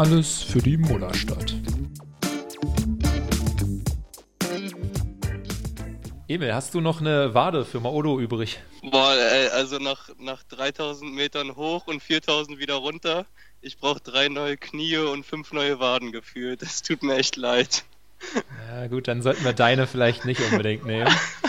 Alles für die Mullerstadt. Emil, hast du noch eine Wade für Maodo übrig? Boah, ey, also nach, nach 3000 Metern hoch und 4000 wieder runter. Ich brauche drei neue Knie und fünf neue Waden gefühlt. Das tut mir echt leid. Ja, gut, dann sollten wir deine vielleicht nicht unbedingt nehmen.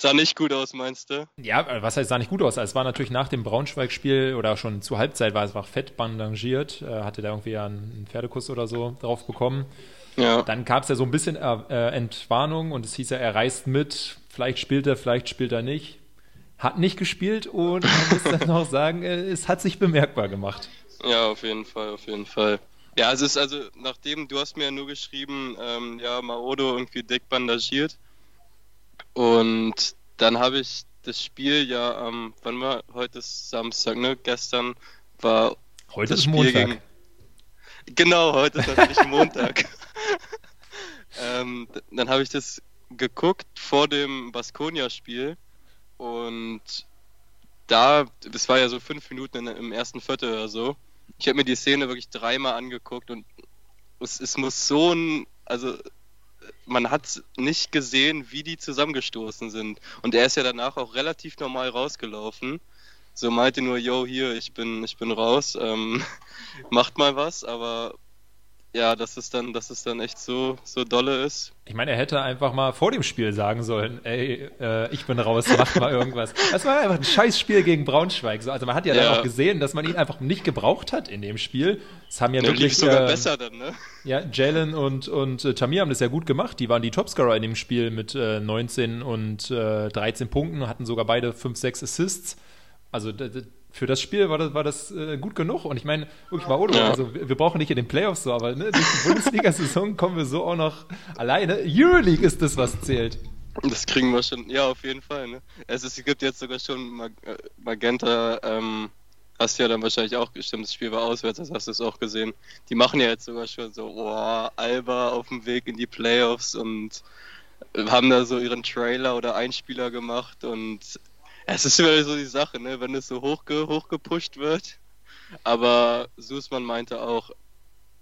Sah nicht gut aus, meinst du? Ja, was heißt sah nicht gut aus? Es war natürlich nach dem Braunschweig-Spiel oder schon zur Halbzeit war es einfach fett bandagiert. Äh, hatte da irgendwie einen Pferdekuss oder so drauf bekommen. Ja. Dann gab es ja so ein bisschen äh, Entwarnung und es hieß ja, er reist mit. Vielleicht spielt er, vielleicht spielt er nicht. Hat nicht gespielt und man muss dann noch sagen, äh, es hat sich bemerkbar gemacht. Ja, auf jeden Fall, auf jeden Fall. Ja, es ist also, nachdem, du hast mir ja nur geschrieben, ähm, ja, Maodo irgendwie dick bandagiert. Und dann habe ich das Spiel ja am, ähm, wann war heute ist Samstag, ne? Gestern war heute ist Spiel Montag. Gegen, genau, heute ist natürlich Montag. ähm, dann habe ich das geguckt vor dem Baskonia-Spiel und da, das war ja so fünf Minuten in, im ersten Viertel oder so. Ich habe mir die Szene wirklich dreimal angeguckt und es, es muss so ein, also man hat nicht gesehen, wie die zusammengestoßen sind. Und er ist ja danach auch relativ normal rausgelaufen. So meinte nur, yo, hier, ich bin, ich bin raus, ähm, macht mal was, aber ja, dass es dann, dass es dann echt so, so dolle ist. Ich meine, er hätte einfach mal vor dem Spiel sagen sollen, ey, äh, ich bin raus, mach mal irgendwas. Das war einfach ein scheiß Spiel gegen Braunschweig. Also man hat ja, ja. dann auch gesehen, dass man ihn einfach nicht gebraucht hat in dem Spiel. Es haben ja, ja wirklich sogar äh, besser dann, ne? Ja, Jalen und und äh, Tamir haben das ja gut gemacht. Die waren die Topscorer in dem Spiel mit äh, 19 und äh, 13 Punkten, hatten sogar beide 5, 6 Assists. Also für das Spiel war das, war das äh, gut genug. Und ich meine, wirklich mal, ja. also wir, wir, brauchen nicht in den Playoffs so, aber ne, durch die Bundesliga-Saison kommen wir so auch noch alleine. Euroleague ist das, was zählt. Das kriegen wir schon, ja, auf jeden Fall. Ne? Es, ist, es gibt jetzt sogar schon Mag äh, Magenta, ähm, hast du ja dann wahrscheinlich auch gestimmt, das Spiel war auswärts, das hast du es auch gesehen. Die machen ja jetzt sogar schon so, boah, Alba auf dem Weg in die Playoffs und haben da so ihren Trailer oder Einspieler gemacht und es ist immer so die Sache, ne, wenn es so hochge hochgepusht wird. Aber Susman meinte auch,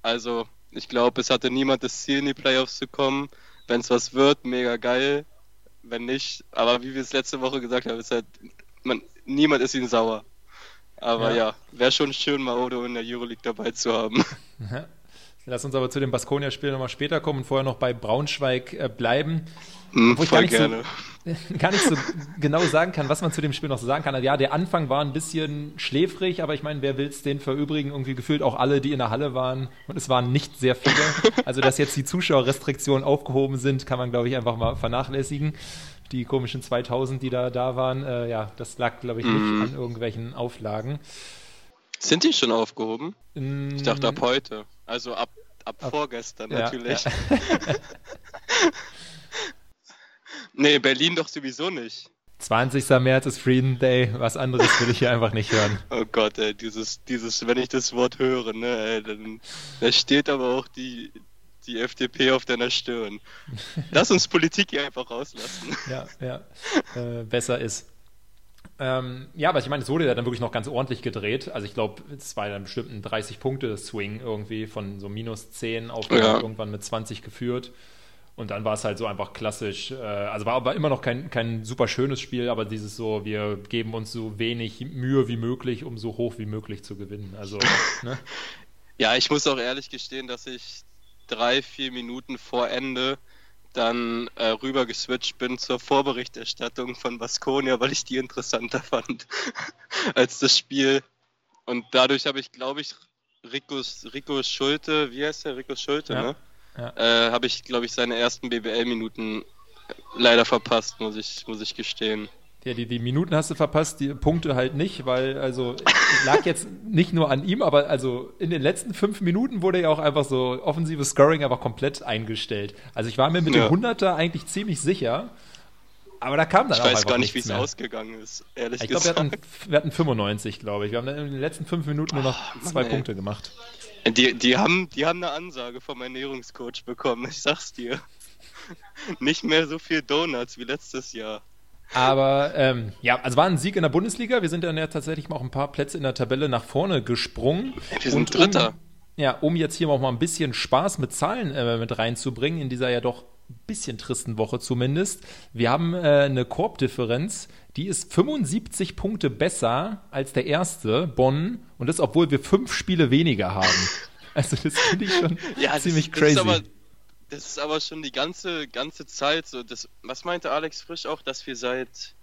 also ich glaube, es hatte niemand das Ziel, in die Playoffs zu kommen. Wenn es was wird, mega geil. Wenn nicht, aber wie wir es letzte Woche gesagt haben, ist halt, man, niemand ist ihm sauer. Aber ja, ja wäre schon schön, Maodo in der Euroleague dabei zu haben. Lass uns aber zu dem Baskonia-Spiel nochmal später kommen und vorher noch bei Braunschweig äh, bleiben. Mm, wo ich gar nicht. So, gar nicht so genau sagen kann, was man zu dem Spiel noch so sagen kann. Also, ja, der Anfang war ein bisschen schläfrig, aber ich meine, wer will es den verübrigen? Irgendwie gefühlt auch alle, die in der Halle waren. Und es waren nicht sehr viele. Also, dass jetzt die Zuschauerrestriktionen aufgehoben sind, kann man, glaube ich, einfach mal vernachlässigen. Die komischen 2000, die da da waren, äh, ja, das lag, glaube ich, nicht mm. an irgendwelchen Auflagen. Sind die schon aufgehoben? Mm. Ich dachte ab heute. Also ab, ab, ab vorgestern ja, natürlich. Ja. nee, Berlin doch sowieso nicht. 20. März ist Freedom Day, was anderes will ich hier einfach nicht hören. Oh Gott, ey, dieses, dieses, wenn ich das Wort höre, ne, ey, dann da steht aber auch die, die FDP auf deiner Stirn. Lass uns Politik hier einfach rauslassen. Ja, ja. Äh, besser ist. Ähm, ja, aber ich meine, es wurde ja dann wirklich noch ganz ordentlich gedreht. Also ich glaube, es war dann bestimmt ein 30-Punkte-Swing irgendwie von so minus 10 auf ja. irgendwann mit 20 geführt. Und dann war es halt so einfach klassisch. Äh, also war aber immer noch kein, kein super schönes Spiel, aber dieses so, wir geben uns so wenig Mühe wie möglich, um so hoch wie möglich zu gewinnen. Also, ne? Ja, ich muss auch ehrlich gestehen, dass ich drei, vier Minuten vor Ende dann äh, rüber geswitcht bin zur Vorberichterstattung von Baskonia, weil ich die interessanter fand als das Spiel. Und dadurch habe ich, glaube ich, Ricos, Rico Schulte, wie heißt der? Rico Schulte, ja. ne? Ja. Äh, habe ich, glaube ich, seine ersten BBL-Minuten leider verpasst, muss ich, muss ich gestehen. Ja, die, die Minuten hast du verpasst, die Punkte halt nicht, weil also lag jetzt nicht nur an ihm, aber also in den letzten fünf Minuten wurde ja auch einfach so offensives Scoring einfach komplett eingestellt. Also ich war mir mit ja. dem 100er eigentlich ziemlich sicher, aber da kam dann ich auch weiß gar nicht, wie es ausgegangen ist, ehrlich ich gesagt. Ich glaube, wir, wir, hatten 95, glaube ich. Wir haben in den letzten fünf Minuten nur noch oh, Mann, zwei ey. Punkte gemacht. Die, die, haben, die haben eine Ansage vom Ernährungscoach bekommen, ich sag's dir. Nicht mehr so viel Donuts wie letztes Jahr. Aber ähm, ja, also war ein Sieg in der Bundesliga. Wir sind dann ja tatsächlich auch ein paar Plätze in der Tabelle nach vorne gesprungen. Wir sind und Dritter. ja, um jetzt hier auch mal ein bisschen Spaß mit Zahlen äh, mit reinzubringen, in dieser ja doch ein bisschen tristen Woche zumindest. Wir haben äh, eine Korbdifferenz, die ist 75 Punkte besser als der erste, Bonn, und das, obwohl wir fünf Spiele weniger haben. Also das finde ich schon ja, ziemlich das, crazy. Das das ist aber schon die ganze, ganze Zeit so. Das, was meinte Alex Frisch auch, dass wir seit,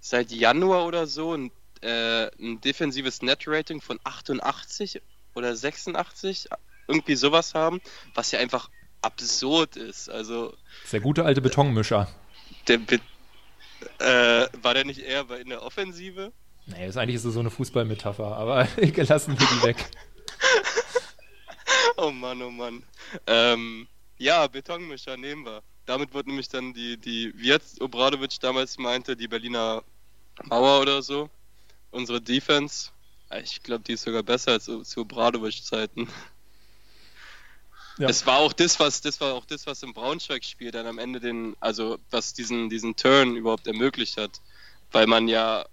seit Januar oder so ein, äh, ein defensives Net-Rating von 88 oder 86, irgendwie sowas haben, was ja einfach absurd ist. Also der gute alte Betonmischer. Der Be äh, war der nicht eher in der Offensive? Nee, das eigentlich ist so eine Fußballmetapher, aber lassen wir die weg. oh Mann, oh Mann. Ähm, ja, Betonmischer nehmen wir. Damit wird nämlich dann die, die, wie jetzt Obradovic damals meinte, die Berliner Mauer oder so, unsere Defense ich glaube, die ist sogar besser als zu Bradovic-Zeiten. Ja. Es war auch das, was das war auch das, was im Braunschweig-Spiel dann am Ende den, also was diesen, diesen Turn überhaupt ermöglicht hat. Weil man ja,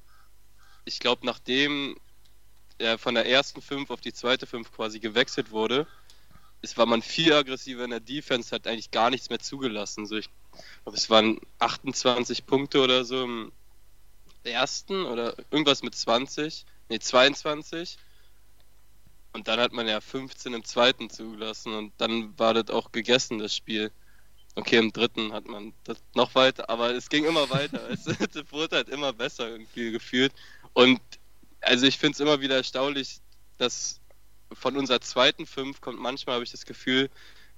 ich glaube, nachdem er von der ersten fünf auf die zweite fünf quasi gewechselt wurde, ist, war man viel aggressiver in der Defense, hat eigentlich gar nichts mehr zugelassen. So, ich glaube, es waren 28 Punkte oder so im ersten oder irgendwas mit 20 nee, 22. Und dann hat man ja 15 im zweiten zugelassen und dann war das auch gegessen, das Spiel. Okay, im dritten hat man das noch weiter, aber es ging immer weiter. es, es wurde halt immer besser irgendwie gefühlt. Und also ich finde es immer wieder erstaunlich, dass von unserer zweiten Fünf kommt manchmal, habe ich das Gefühl,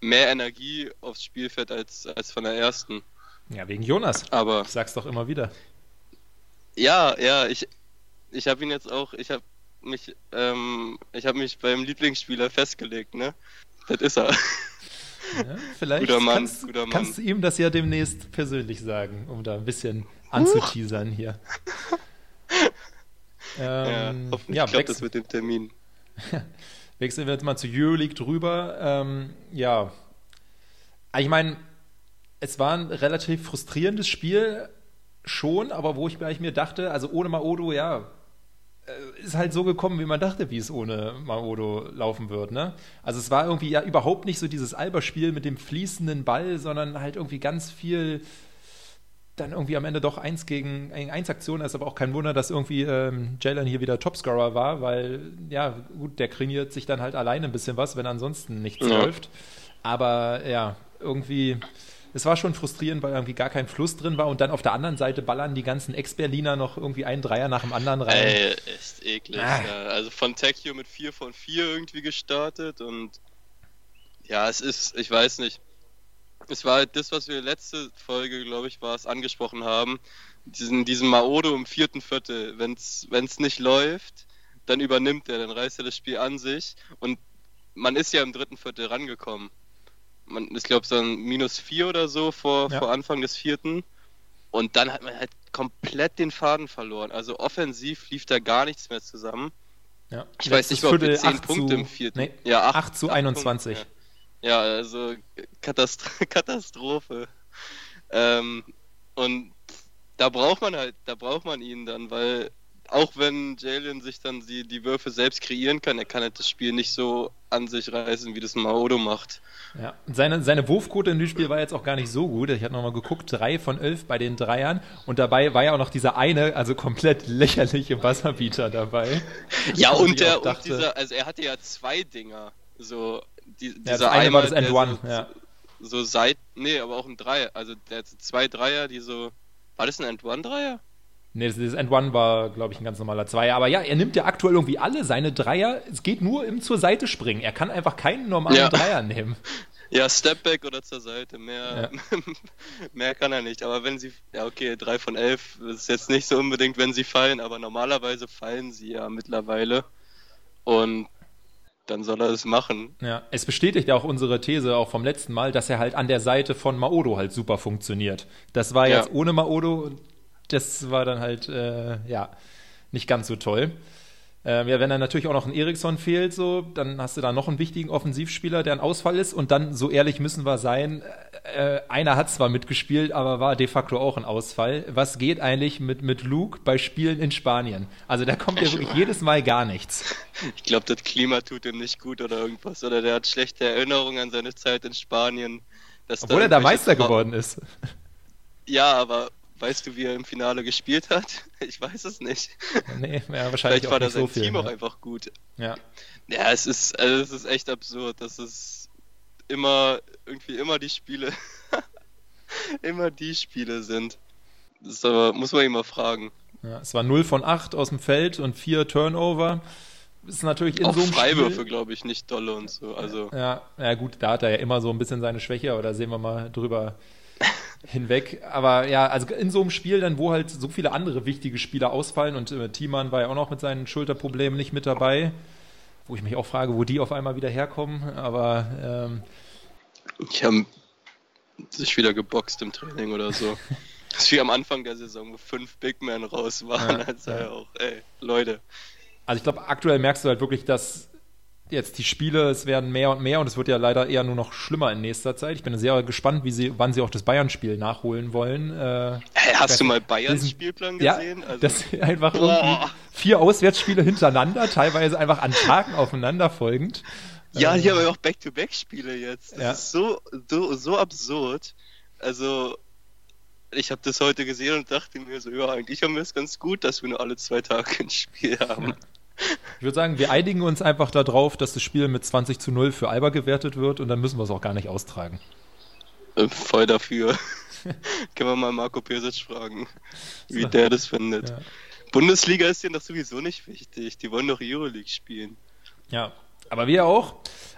mehr Energie aufs Spielfeld als, als von der ersten. Ja, wegen Jonas. Aber ich sag's doch immer wieder. Ja, ja, ich, ich habe ihn jetzt auch, ich habe mich, ähm, ich habe mich beim Lieblingsspieler festgelegt, ne? Das ist er. Ja, vielleicht guter Mann, kannst, guter Mann. kannst, du ihm das ja demnächst persönlich sagen, um da ein bisschen anzuteasern hier. ähm, ja, hoffentlich ja, klappt das mit dem Termin. Wechseln wir jetzt mal zu Euroleague drüber. Ähm, ja, ich meine, es war ein relativ frustrierendes Spiel schon, aber wo ich mir dachte, also ohne Maodo, ja, äh, ist halt so gekommen, wie man dachte, wie es ohne Maodo laufen wird. Ne? Also es war irgendwie ja überhaupt nicht so dieses Alberspiel mit dem fließenden Ball, sondern halt irgendwie ganz viel dann irgendwie am Ende doch eins gegen eins Aktion ist aber auch kein Wunder, dass irgendwie ähm, Jalen hier wieder Topscorer war, weil ja gut, der trainiert sich dann halt alleine ein bisschen was, wenn ansonsten nichts ja. läuft. Aber ja, irgendwie es war schon frustrierend, weil irgendwie gar kein Fluss drin war und dann auf der anderen Seite ballern die ganzen Ex-Berliner noch irgendwie einen Dreier nach dem anderen rein. Ey, echt eklig. Ah. Ja. Also von Tecchio mit 4 von 4 irgendwie gestartet und ja, es ist, ich weiß nicht. Es war halt das, was wir letzte Folge, glaube ich, war es, angesprochen haben. Diesen, diesen Maodo im vierten Viertel. Wenn es nicht läuft, dann übernimmt er, dann reißt er das Spiel an sich. Und man ist ja im dritten Viertel rangekommen man, ich glaube, so ein minus vier oder so vor, ja. vor Anfang des vierten. Und dann hat man halt komplett den Faden verloren. Also offensiv lief da gar nichts mehr zusammen. Ja. Ich weiß nicht, ob wir 10 Punkte zu, im vierten. Nee, ja, 8, 8 zu 8 21. Punkte, ja. Ja. also Katast Katastrophe. Ähm, und da braucht man halt, da braucht man ihn dann, weil auch wenn Jalen sich dann die, die Würfe selbst kreieren kann, er kann halt das Spiel nicht so an sich reißen, wie das Maodo macht. Ja, seine, seine Wurfquote in dem Spiel war jetzt auch gar nicht so gut. Ich habe nochmal geguckt, drei von elf bei den Dreiern und dabei war ja auch noch dieser eine, also komplett lächerliche Wasserbieter dabei. Ja, und, der, dachte, und dieser, also er hatte ja zwei Dinger. So, die, dieser ja, das eine war das End One, so, ja. So seit, nee, aber auch ein Dreier. Also der zwei Dreier, die so, war das ein End One Dreier? Nee, das, End One war, glaube ich, ein ganz normaler Zweier. Aber ja, er nimmt ja aktuell irgendwie alle seine Dreier. Es geht nur im zur Seite springen. Er kann einfach keinen normalen ja. Dreier nehmen. Ja, Stepback oder zur Seite. Mehr, ja. mehr kann er nicht. Aber wenn sie, ja, okay, drei von elf ist jetzt nicht so unbedingt, wenn sie fallen. Aber normalerweise fallen sie ja mittlerweile. Und dann soll er es machen. Ja, es bestätigt ja auch unsere These auch vom letzten Mal, dass er halt an der Seite von Maodo halt super funktioniert. Das war jetzt ja. ohne Maodo das war dann halt, äh, ja, nicht ganz so toll. Ähm, ja, wenn dann natürlich auch noch ein Eriksson fehlt, so, dann hast du da noch einen wichtigen Offensivspieler, der ein Ausfall ist. Und dann, so ehrlich müssen wir sein, äh, einer hat zwar mitgespielt, aber war de facto auch ein Ausfall. Was geht eigentlich mit, mit Luke bei Spielen in Spanien? Also da kommt ja wirklich jedes Mal gar nichts. Ich glaube, das Klima tut ihm nicht gut oder irgendwas. Oder der hat schlechte Erinnerungen an seine Zeit in Spanien. Obwohl er da Meister geworden ist. Ja, aber Weißt du, wie er im Finale gespielt hat? Ich weiß es nicht. Nee, ja, wahrscheinlich Vielleicht war das sein so Team viel, auch ja. einfach gut. Ja. Ja, es ist, also es ist echt absurd, dass es immer, irgendwie immer die Spiele, immer die Spiele sind. Das aber, muss man ihn mal fragen. ja. Es war 0 von 8 aus dem Feld und 4 Turnover. Ist natürlich in auch so einem Freiwürfe, glaube ich, nicht dolle und so. Also, Ja, ja, gut, da hat er ja immer so ein bisschen seine Schwäche, aber da sehen wir mal drüber hinweg. Aber ja, also in so einem Spiel dann, wo halt so viele andere wichtige Spieler ausfallen und äh, Thiemann war ja auch noch mit seinen Schulterproblemen nicht mit dabei, wo ich mich auch frage, wo die auf einmal wieder herkommen. Aber ähm, die haben sich wieder geboxt im Training oder so. Das ist wie am Anfang der Saison, wo fünf Big Men raus waren. Ja, also ja. auch, ey, Leute. also ich glaube, aktuell merkst du halt wirklich, dass jetzt die Spiele, es werden mehr und mehr und es wird ja leider eher nur noch schlimmer in nächster Zeit. Ich bin sehr gespannt, wie sie, wann sie auch das Bayern-Spiel nachholen wollen. Äh, hast du mal Bayerns diesen- Spielplan Ja, gesehen? Also, das einfach Boah. irgendwie vier Auswärtsspiele hintereinander, teilweise einfach an Tagen aufeinander folgend. ja, Äh, hier haben wir auch Back-to-Back-Spiele jetzt. Das Ja. ist so, so, so absurd. Also, ich habe das heute gesehen und dachte mir so, ja, eigentlich haben wir es ganz gut, dass wir nur alle zwei Tage ein Spiel haben. Ich würde sagen, wir einigen uns einfach darauf, dass das Spiel mit 20 zu 0 für Alba gewertet wird und dann müssen wir es auch gar nicht austragen. Äh, Voll dafür. Können wir mal Marco Pesic fragen, wie So. der das findet. Ja. Bundesliga ist denen doch sowieso nicht wichtig. Die wollen doch Euroleague spielen. ja, aber wir auch.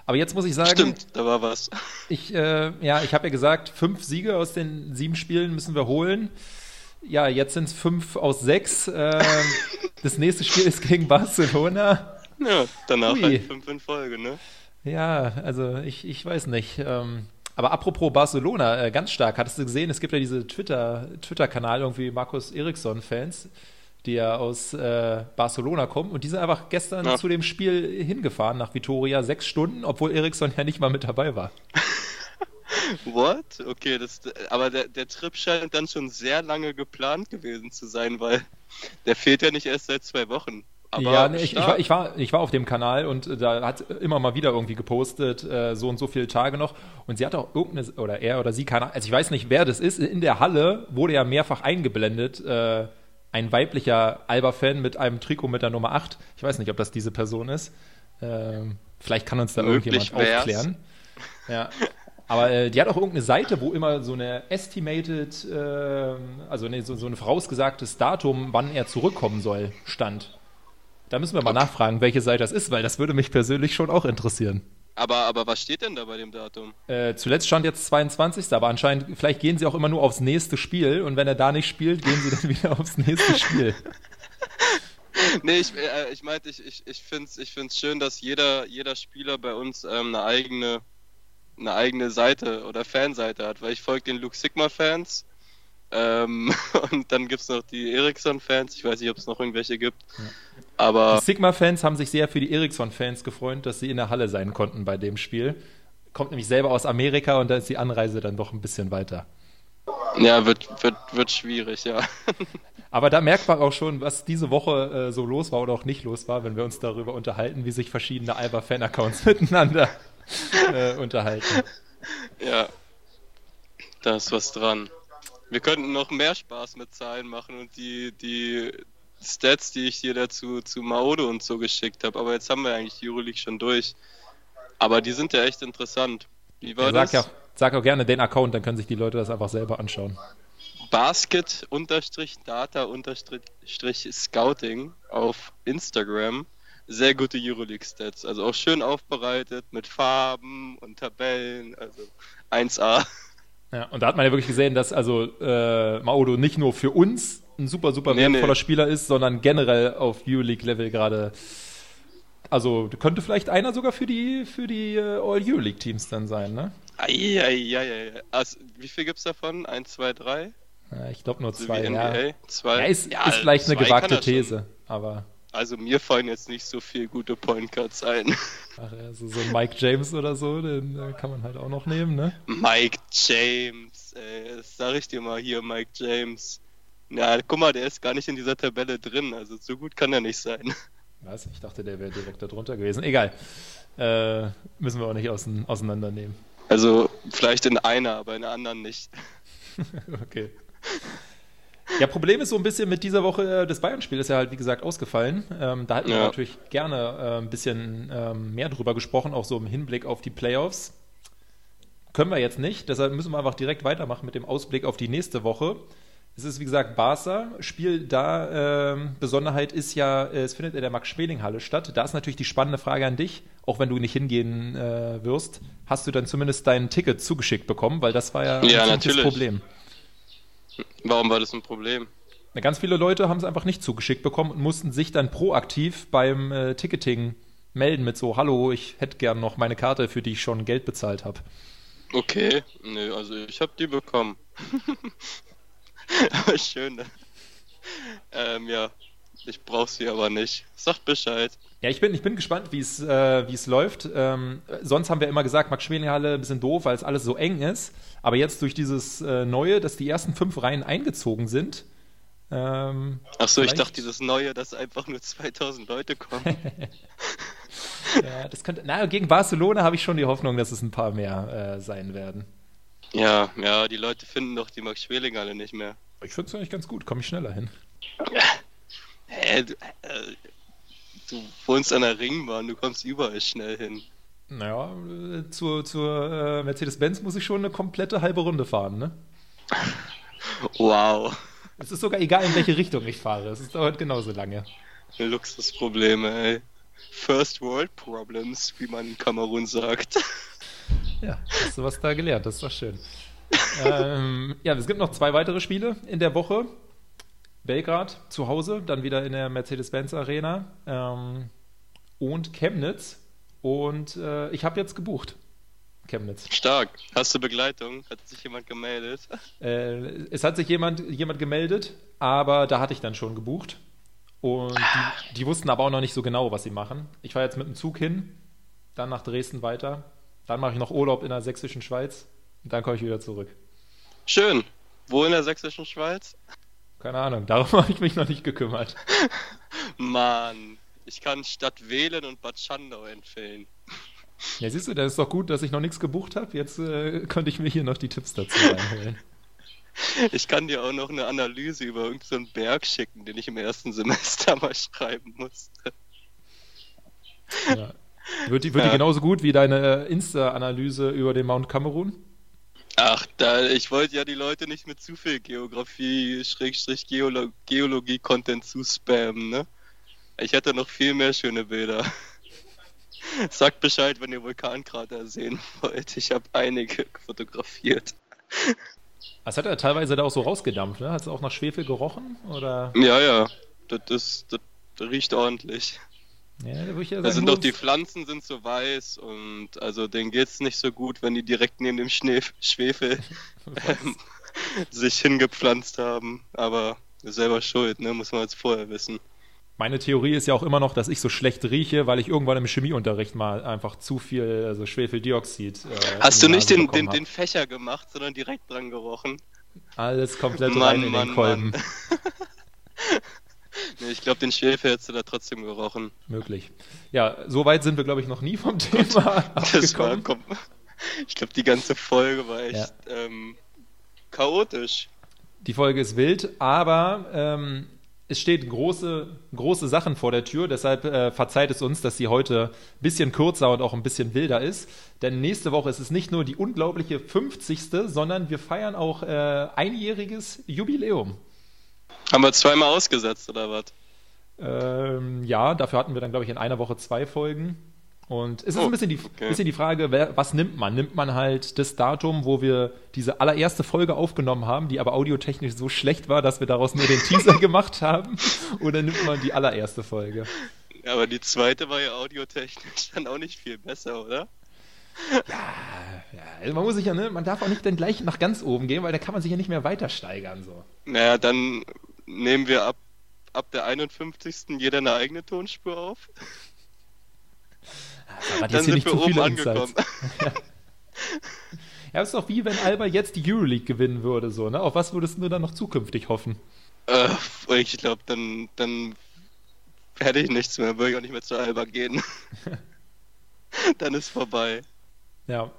Aber jetzt muss ich sagen, Stimmt, da war was. ich, äh, ja, ich habe ja gesagt, fünf Siege aus den sieben Spielen müssen wir holen. Ja, jetzt sind es fünf aus sechs. Ähm, das nächste Spiel ist gegen Barcelona. Ja, danach Ui. halt fünf in Folge, ne? Ja, also ich, ich weiß nicht. Ähm, aber apropos Barcelona, äh, ganz stark. Hattest du gesehen, es gibt ja diese Twitter, Twitter-Kanal, irgendwie Markus Eriksson-Fans, die ja aus äh, Barcelona kommen. Und die sind einfach gestern Ja. zu dem Spiel hingefahren nach Vitoria, sechs Stunden, obwohl Eriksson ja nicht mal mit dabei war. What? Okay, das, aber der, der Trip scheint dann schon sehr lange geplant gewesen zu sein, weil der fehlt ja nicht erst seit zwei Wochen. Aber ja, nee, ich, ich, war, ich, war, ich war auf dem Kanal und äh, da hat immer mal wieder irgendwie gepostet, äh, so und so viele Tage noch. Und sie hat auch irgendeine, oder er oder sie, keine Ahnung, also ich weiß nicht, wer das ist. In der Halle wurde ja mehrfach eingeblendet, äh, ein weiblicher Alba-Fan mit einem Trikot mit der Nummer 8. Ich weiß nicht, ob das diese Person ist. Ähm, vielleicht kann uns da Möglich irgendjemand wär's. aufklären. Ja. Aber äh, die hat auch irgendeine Seite, wo immer so eine estimated, ähm, also nee, so, so ein vorausgesagtes Datum, wann er zurückkommen soll, stand. Da müssen wir mal nachfragen, welche Seite das ist, weil das würde mich persönlich schon auch interessieren. aber, aber was steht denn da bei dem Datum? Äh, zuletzt stand jetzt 22. Aber anscheinend, vielleicht gehen sie auch immer nur aufs nächste Spiel und wenn er da nicht spielt, gehen sie dann wieder aufs nächste Spiel. Nee, ich, äh, ich meinte, ich, ich, ich finde es ich find's schön, dass jeder, jeder Spieler bei uns ähm, eine eigene eine eigene Seite oder Fanseite hat, weil ich folge den Luke Sigma-Fans ähm, und dann gibt es noch die Ericsson-Fans, ich weiß nicht, ob es noch irgendwelche gibt, aber Die Sigma-Fans haben sich sehr für die Ericsson-Fans gefreut, dass sie in der Halle sein konnten bei dem Spiel. Kommt nämlich selber aus Amerika und da ist die Anreise dann doch ein bisschen weiter. ja, wird, wird, wird schwierig, ja. Aber da merkt man auch schon, was diese Woche äh, so los war oder auch nicht los war, wenn wir uns darüber unterhalten, wie sich verschiedene Alba-Fan-Accounts miteinander äh, unterhalten. Ja, da ist was dran. Wir könnten noch mehr Spaß mit Zahlen machen und die, die Stats, die ich dir dazu zu Maodo und so geschickt habe, aber jetzt haben wir eigentlich die Euroleague schon durch. Aber die sind ja echt interessant. Wie war Sag, das? ja, sag auch gerne den Account, dann können sich die Leute das einfach selber anschauen. Basket-Data-Scouting auf Instagram. Sehr gute Euroleague-Stats. Also auch schön aufbereitet mit Farben und Tabellen. Also 1A. Ja, und da hat man ja wirklich gesehen, dass also äh, Maodo nicht nur für uns ein super, super Nee, wertvoller nee. Spieler ist, sondern generell auf Euroleague-Level gerade. Also könnte vielleicht einer sogar für die für die äh, All-Euroleague-Teams dann sein, ne? Eieieiei. Also, wie viel gibt's davon? 1, 2, 3? Ja, ich glaube nur So zwei. Ja. Zwei? Ja, ist, ist vielleicht eine gewagte. These, aber Also mir fallen jetzt nicht so viele gute Point Guards ein. Ach, also so Mike James oder so, den äh, kann man halt auch noch nehmen, ne? Mike James, ey, das sag ich dir mal hier, Mike James. Ja, guck mal, der ist gar nicht in dieser Tabelle drin, also so gut kann er nicht sein. Was? Ich dachte, der wäre direkt da drunter gewesen. Egal. Äh, müssen wir auch nicht ausein auseinandernehmen. Also vielleicht in einer, aber in der anderen nicht. okay. Ja, Problem ist so ein bisschen mit dieser Woche, äh, das Bayern-Spiel ist ja halt, wie gesagt, ausgefallen. Ähm, da hätten ja. wir natürlich gerne äh, ein bisschen ähm, mehr drüber gesprochen, auch so im Hinblick auf die Playoffs. Können wir jetzt nicht, deshalb müssen wir einfach direkt weitermachen mit dem Ausblick auf die nächste Woche. Es ist, wie gesagt, Barca. Spiel da, ähm, Besonderheit ist ja, äh, es findet in der Max-Schmeling-Halle statt. Da ist natürlich die spannende Frage an dich, auch wenn du nicht hingehen äh, wirst, hast du dann zumindest dein Ticket zugeschickt bekommen, weil das war ja, ja ein natürlich. Problem. Warum war das ein Problem? Ganz viele Leute haben es einfach nicht zugeschickt bekommen und mussten sich dann proaktiv beim äh, Ticketing melden mit so, hallo, ich hätte gern noch meine Karte, für die ich schon Geld bezahlt habe. Okay, nö, also ich habe die bekommen. aber schön, ne? Ähm, ja, ich brauche sie aber nicht. Sagt Bescheid. Ja, ich bin, ich bin gespannt, wie es äh, es läuft. Ähm, sonst haben wir immer gesagt, Max Schmeling-Halle ein bisschen doof, weil es alles so eng ist. Aber jetzt durch dieses äh, Neue, dass die ersten fünf Reihen eingezogen sind. Ähm, Ach so, ich dachte, dieses Neue, dass einfach nur 2000 Leute kommen. ja, das könnte. Na, gegen Barcelona habe ich schon die Hoffnung, dass es ein paar mehr äh, sein werden. Ja, ja, die Leute finden doch die Max Schmeling-Halle nicht mehr. Ich finde es eigentlich ganz gut, komme ich schneller hin. Hä, äh, du wohnst an der Ringbahn, du kommst überall schnell hin. Naja, zur, zur äh, Mercedes-Benz muss ich schon eine komplette halbe Runde fahren, ne? Wow. Es ist sogar egal, in welche Richtung ich fahre. Es dauert genauso lange. Luxusprobleme, ey. First World Problems, wie man in Kamerun sagt. Ja, hast du was da gelernt, das ist doch schön. ähm, ja, es gibt noch zwei weitere Spiele in der Woche. Belgrad zu Hause, dann wieder in der Mercedes-Benz Arena ähm, und Chemnitz. Und äh, ich habe jetzt gebucht. Chemnitz. Stark. Hast du Begleitung? Hat sich jemand gemeldet? Äh, es hat sich jemand, jemand gemeldet, aber da hatte ich dann schon gebucht. Und die, die wussten aber auch noch nicht so genau, was sie machen. Ich fahre jetzt mit dem Zug hin, dann nach Dresden weiter. Dann mache ich noch Urlaub in der sächsischen Schweiz und dann komme ich wieder zurück. Schön. Wo in der sächsischen Schweiz? Keine Ahnung, darum habe ich mich noch nicht gekümmert. Mann, ich kann Stadt Wählen und Bad Schandau empfehlen. Ja, siehst du, das ist doch gut, dass ich noch nichts gebucht habe. Jetzt äh, konnte ich mir hier noch die Tipps dazu reinholen. Ich kann dir auch noch eine Analyse über irgendeinen so Berg schicken, den ich im ersten Semester mal schreiben musste. Ja. Wird die, wird ja. die genauso gut wie deine Insta-Analyse über den Mount Cameroon? Ach, da, ich wollte ja die Leute nicht mit zu viel Geografie, Schrägstrich Geolo Geologie-Content zu spammen, ne? Ich hätte noch viel mehr schöne Bilder. Sagt Bescheid, wenn ihr Vulkankrater sehen wollt. Ich habe einige fotografiert. Das hat er teilweise da auch so rausgedampft, ne? Hat es auch nach Schwefel gerochen? Oder? Ja, ja. Das, ist, das riecht ordentlich. Ja, da ja sind doch die Pflanzen sind so weiß und also denen geht es nicht so gut, wenn die direkt neben dem Schnee Schwefel ähm, sich hingepflanzt haben. Aber selber schuld, ne? Muss man jetzt vorher wissen. Meine Theorie ist ja auch immer noch, dass ich so schlecht rieche, weil ich irgendwann im Chemieunterricht mal einfach zu viel also Schwefeldioxid. Äh, Hast du nicht den, den, den, Fächer gemacht, sondern direkt dran gerochen? Alles komplett Mann, rein in Mann, den Kolben. nee, ich glaube, den Schwefel hättest du da trotzdem gerochen. Möglich. Ja, so weit sind wir, glaube ich, noch nie vom Thema das war, Ich glaube, die ganze Folge war echt ja. ähm, chaotisch. Die Folge ist wild, aber ähm, es steht große, große Sachen vor der Tür, deshalb äh, verzeiht es uns, dass sie heute ein bisschen kürzer und auch ein bisschen wilder ist. Denn nächste Woche ist es nicht nur die unglaubliche 50. sondern wir feiern auch äh, einjähriges Jubiläum. Haben wir zweimal ausgesetzt, oder was? Ähm, ja, dafür hatten wir dann, glaube ich, in einer Woche zwei Folgen. Und es ist oh, ein bisschen die, okay. bisschen die Frage, wer, was nimmt man? Nimmt man halt das Datum, wo wir diese allererste Folge aufgenommen haben, die aber audiotechnisch so schlecht war, dass wir daraus nur den Teaser gemacht haben? Oder nimmt man die allererste Folge? Aber die zweite war ja audiotechnisch dann auch nicht viel besser, oder? Ja, ja, also man muss sich ja, ne, man darf auch nicht dann gleich nach ganz oben gehen, weil da kann man sich ja nicht mehr weiter steigern. So. Naja, dann nehmen wir ab ab der 51. jeder eine eigene Tonspur auf. Dann sind wir oben angekommen. ja. ja, ist doch wie wenn Alba jetzt die Euroleague gewinnen würde, so, ne? Auf was würdest du dann noch zukünftig hoffen? Äh, ich glaube, dann, dann hätte ich nichts mehr, würde ich auch nicht mehr zu Alba gehen. dann ist vorbei. Ja.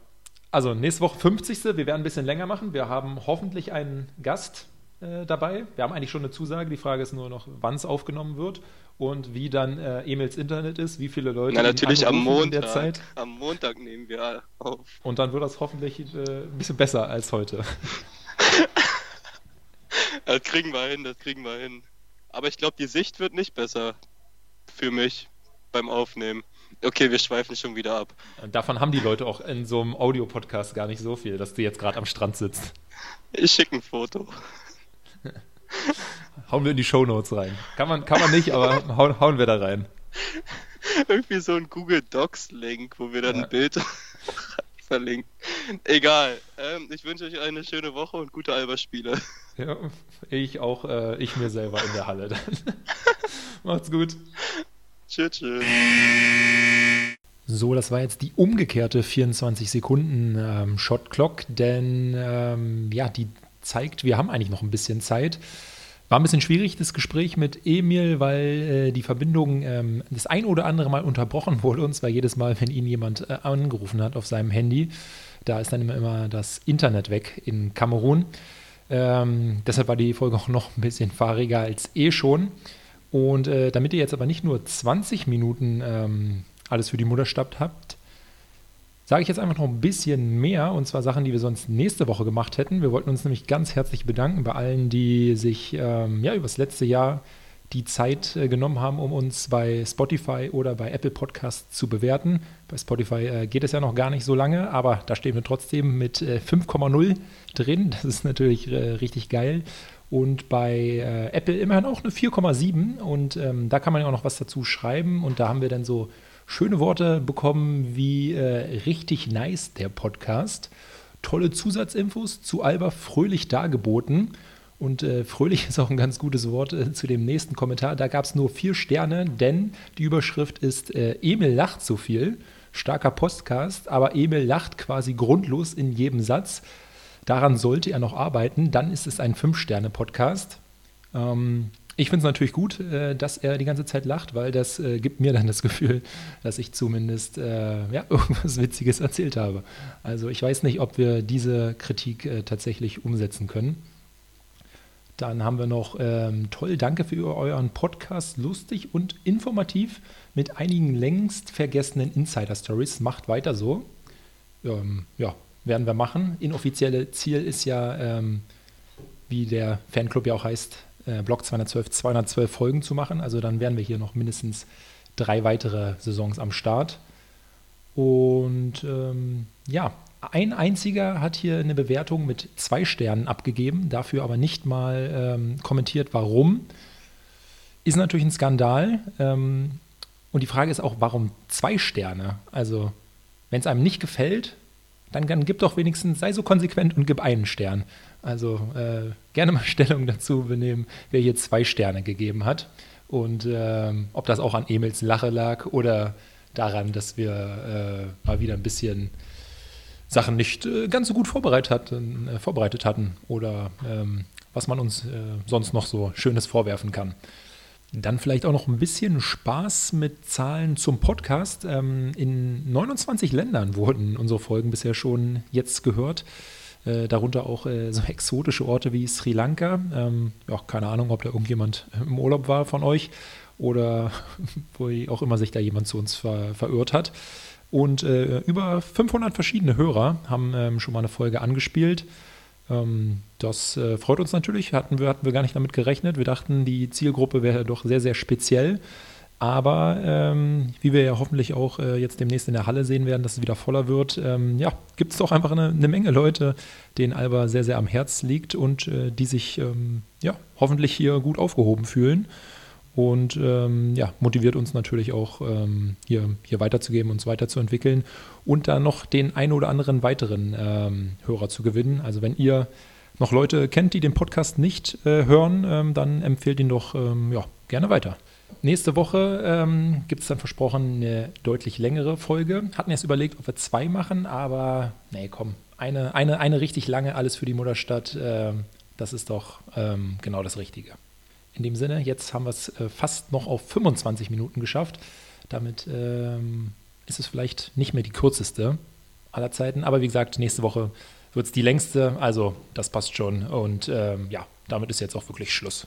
Also nächste Woche 50. Wir werden ein bisschen länger machen. Wir haben hoffentlich einen Gast äh, dabei. Wir haben eigentlich schon eine Zusage. Die Frage ist nur noch, wann es aufgenommen wird und wie dann äh, Emils Internet ist, wie viele Leute. Na, natürlich am Montag. Zeit. Am Montag nehmen wir auf. Und dann wird das hoffentlich äh, ein bisschen besser als heute. das kriegen wir hin, das kriegen wir hin. Aber ich glaube, die Sicht wird nicht besser für mich beim Aufnehmen. Okay, wir schweifen schon wieder ab. Davon haben die Leute auch in so einem Audio-Podcast gar nicht so viel, dass du jetzt gerade am Strand sitzt. Ich schicke ein Foto. Hauen wir in die Shownotes rein. Kann man, kann man nicht, aber hauen, hauen wir da rein. Irgendwie so ein Google Docs-Link, wo wir dann ja. ein Bild verlinken. Egal. Ähm, ich wünsche euch eine schöne Woche und gute Alba-Spiele. Ja, ich auch, äh, ich mir selber in der Halle dann. Macht's gut. Tschüss. tschüss. So, das war jetzt die umgekehrte 24 Sekunden ähm, Shot Clock, denn ähm, ja, die zeigt, wir haben eigentlich noch ein bisschen Zeit. War ein bisschen schwierig, das Gespräch mit Emil, weil äh, die Verbindung ähm, das ein oder andere Mal unterbrochen wurde, und zwar jedes Mal, wenn ihn jemand äh, angerufen hat auf seinem Handy. Da ist dann immer, immer das Internet weg in Kamerun. Ähm, deshalb war die Folge auch noch ein bisschen fahriger als eh schon. Und äh, damit ihr jetzt aber nicht nur 20 Minuten ähm, alles für die Mutterstadt habt, sage ich jetzt einfach noch ein bisschen mehr und zwar Sachen, die wir sonst nächste Woche gemacht hätten. Wir wollten uns nämlich ganz herzlich bedanken bei allen, die sich ähm, ja über das letzte Jahr die Zeit äh, genommen haben, um uns bei Spotify oder bei Apple Podcasts zu bewerten. Bei Spotify äh, geht es ja noch gar nicht so lange, aber da stehen wir trotzdem mit äh, 5,0 drin. Das ist natürlich äh, richtig geil. Und bei äh, Apple immerhin auch eine 4,7 und ähm, da kann man ja auch noch was dazu schreiben und da haben wir dann so schöne Worte bekommen wie äh, richtig nice, der Podcast. Tolle Zusatzinfos zu Alba fröhlich dargeboten. Und äh, fröhlich ist auch ein ganz gutes Wort äh, zu dem nächsten Kommentar. Da gab es nur vier Sterne, denn die Überschrift ist äh, Emil lacht so viel. Starker Podcast, aber Emil lacht quasi grundlos in jedem Satz. Daran sollte er noch arbeiten. Dann ist es ein Fünf-Sterne-Podcast. Ähm, ich finde es natürlich gut, äh, dass er die ganze Zeit lacht, weil das äh, gibt mir dann das Gefühl, dass ich zumindest äh, ja, irgendwas Witziges erzählt habe. Also ich weiß nicht, ob wir diese Kritik tatsächlich umsetzen können. Dann haben wir noch ähm, toll, danke für euren Podcast, lustig und informativ mit einigen längst vergessenen Insider-Stories. Macht weiter so. Ähm, ja, werden wir machen. Inoffizielle Ziel ist ja, ähm, wie der Fanclub ja auch heißt, äh, Block 212 212 Folgen zu machen. Also dann wären wir hier noch mindestens drei weitere Saisons am Start. Und ähm, ja, ein einziger hat hier eine Bewertung mit zwei Sternen abgegeben, dafür aber nicht mal ähm, kommentiert, warum. Ist natürlich ein Skandal. Ähm, und die Frage ist auch, warum zwei Sterne? Also, wenn es einem nicht gefällt, dann, dann gib doch wenigstens, sei so konsequent und gib einen Stern. Also äh, gerne mal Stellung dazu benehmen, wer hier zwei Sterne gegeben hat. Und äh, ob das auch an Emils Lache lag oder daran, dass wir äh, mal wieder ein bisschen Sachen nicht äh, ganz so gut vorbereitet hatten, äh, vorbereitet hatten oder ähm, was man uns äh, sonst noch so Schönes vorwerfen kann. Dann vielleicht auch noch ein bisschen Spaß mit Zahlen zum Podcast. Ähm, in 29 Ländern wurden unsere Folgen bisher schon jetzt gehört. Äh, darunter auch äh, so exotische Orte wie Sri Lanka. Ähm, ja, keine Ahnung, ob da irgendjemand im Urlaub war von euch oder wo auch immer sich da jemand zu uns ver verirrt hat. Und äh, über 500 verschiedene Hörer haben ähm, schon mal eine Folge angespielt. Ähm, das äh, freut uns natürlich, hatten wir, hatten wir gar nicht damit gerechnet. Wir dachten, die Zielgruppe wäre doch sehr, sehr speziell. Aber ähm, wie wir ja hoffentlich auch äh, jetzt demnächst in der Halle sehen werden, dass es wieder voller wird, ähm, ja, gibt es doch einfach eine, eine, Menge Leute, denen Alba sehr, sehr am Herz liegt und äh, die sich ähm, ja, hoffentlich hier gut aufgehoben fühlen. Und ähm, ja, motiviert uns natürlich auch, ähm, hier, hier weiterzugeben, uns weiterzuentwickeln und dann noch den ein oder anderen weiteren ähm, Hörer zu gewinnen. Also wenn ihr noch Leute kennt, die den Podcast nicht äh, hören, dann empfehlt ihn doch ja, gerne weiter. Nächste Woche ähm, gibt es dann versprochen eine deutlich längere Folge. Hatten erst überlegt, ob wir zwei machen, aber nee, komm, eine, eine, eine richtig lange, alles für die Mutterstadt, äh, das ist doch ähm, genau das Richtige. In dem Sinne, jetzt haben wir es äh, fast noch auf 25 Minuten geschafft. Damit ähm, ist es vielleicht nicht mehr die kürzeste aller Zeiten, aber wie gesagt, nächste Woche wird es die längste, also das passt schon. Und ähm, ja, damit ist jetzt auch wirklich Schluss.